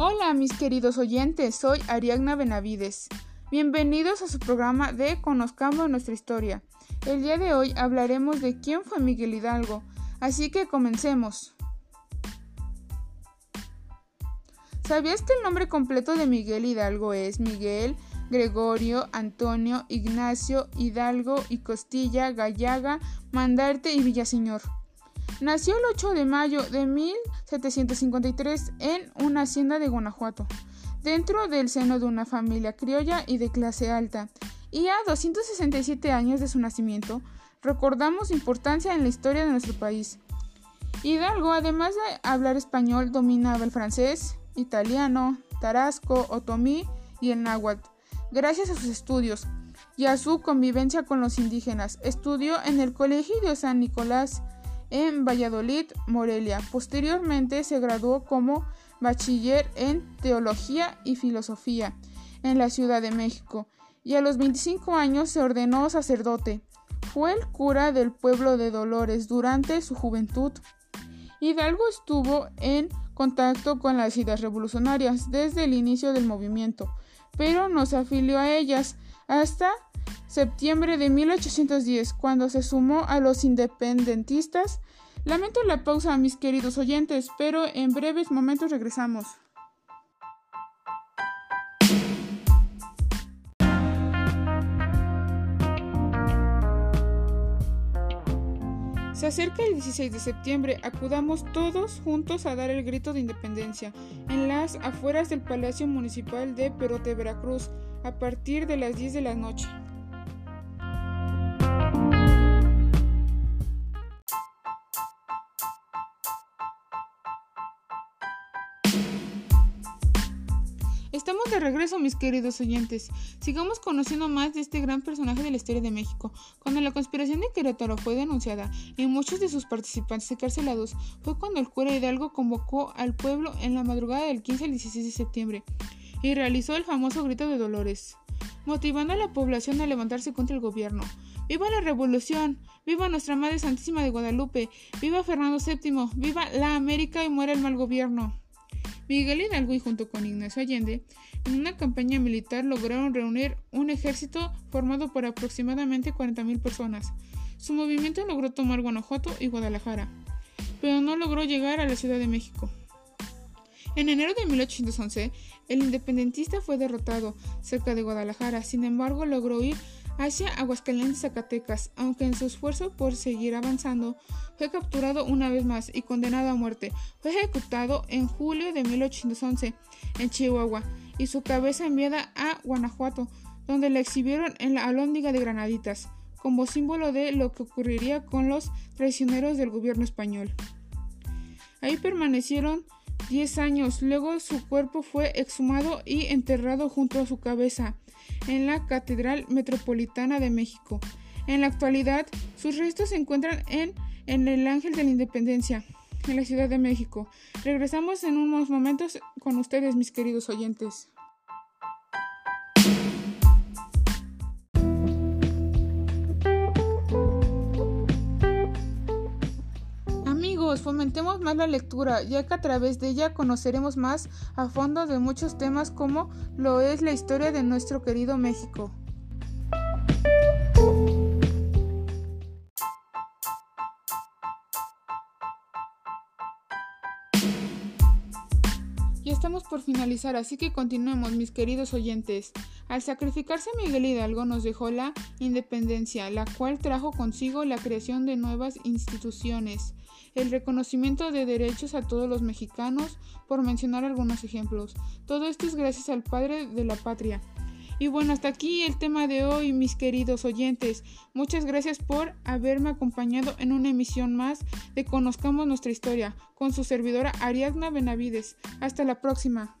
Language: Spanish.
Hola mis queridos oyentes, soy Ariagna Benavides. Bienvenidos a su programa de Conozcamos nuestra historia. El día de hoy hablaremos de quién fue Miguel Hidalgo, así que comencemos. ¿Sabías que el nombre completo de Miguel Hidalgo es Miguel Gregorio Antonio Ignacio Hidalgo y Costilla Gallaga Mandarte y Villaseñor? Nació el 8 de mayo de 1753 en una hacienda de Guanajuato, dentro del seno de una familia criolla y de clase alta, y a 267 años de su nacimiento, recordamos su importancia en la historia de nuestro país. Hidalgo, además de hablar español, dominaba el francés, italiano, tarasco, otomí y el náhuatl. Gracias a sus estudios y a su convivencia con los indígenas, estudió en el Colegio de San Nicolás en Valladolid, Morelia. Posteriormente se graduó como bachiller en Teología y Filosofía en la Ciudad de México y a los 25 años se ordenó sacerdote. Fue el cura del pueblo de Dolores durante su juventud. Hidalgo estuvo en contacto con las ideas revolucionarias desde el inicio del movimiento, pero no se afilió a ellas hasta septiembre de 1810, cuando se sumó a los independentistas. Lamento la pausa, mis queridos oyentes, pero en breves momentos regresamos. Se acerca el 16 de septiembre, acudamos todos juntos a dar el grito de independencia en las afueras del Palacio Municipal de Perote, Veracruz, a partir de las 10 de la noche. Estamos de regreso, mis queridos oyentes. Sigamos conociendo más de este gran personaje de la historia de México. Cuando la conspiración de Querétaro fue denunciada y muchos de sus participantes encarcelados, fue cuando el cura Hidalgo convocó al pueblo en la madrugada del 15 al 16 de septiembre y realizó el famoso grito de Dolores, motivando a la población a levantarse contra el gobierno. ¡Viva la revolución! ¡Viva nuestra Madre Santísima de Guadalupe! ¡Viva Fernando VII! ¡Viva la América y muera el mal gobierno! Miguel Hidalgo y junto con Ignacio Allende, en una campaña militar lograron reunir un ejército formado por aproximadamente 40.000 personas. Su movimiento logró tomar Guanajuato y Guadalajara, pero no logró llegar a la Ciudad de México. En enero de 1811, el independentista fue derrotado cerca de Guadalajara, sin embargo logró ir hacia Aguascalientes, Zacatecas, aunque en su esfuerzo por seguir avanzando fue capturado una vez más y condenado a muerte. Fue ejecutado en julio de 1811 en Chihuahua y su cabeza enviada a Guanajuato, donde la exhibieron en la Alhóndiga de Granaditas, como símbolo de lo que ocurriría con los traicioneros del gobierno español. Ahí permanecieron 10 años, luego su cuerpo fue exhumado y enterrado junto a su cabeza en la Catedral Metropolitana de México. En la actualidad, sus restos se encuentran en, en el Ángel de la Independencia, en la Ciudad de México. Regresamos en unos momentos con ustedes, mis queridos oyentes. Fomentemos más la lectura, ya que a través de ella conoceremos más a fondo de muchos temas como lo es la historia de nuestro querido México. Ya estamos por finalizar, así que continuemos, mis queridos oyentes. Al sacrificarse Miguel Hidalgo nos dejó la independencia, la cual trajo consigo la creación de nuevas instituciones, el reconocimiento de derechos a todos los mexicanos, por mencionar algunos ejemplos. Todo esto es gracias al Padre de la Patria. Y bueno, hasta aquí el tema de hoy, mis queridos oyentes. Muchas gracias por haberme acompañado en una emisión más de Conozcamos nuestra historia con su servidora Ariadna Benavides. Hasta la próxima.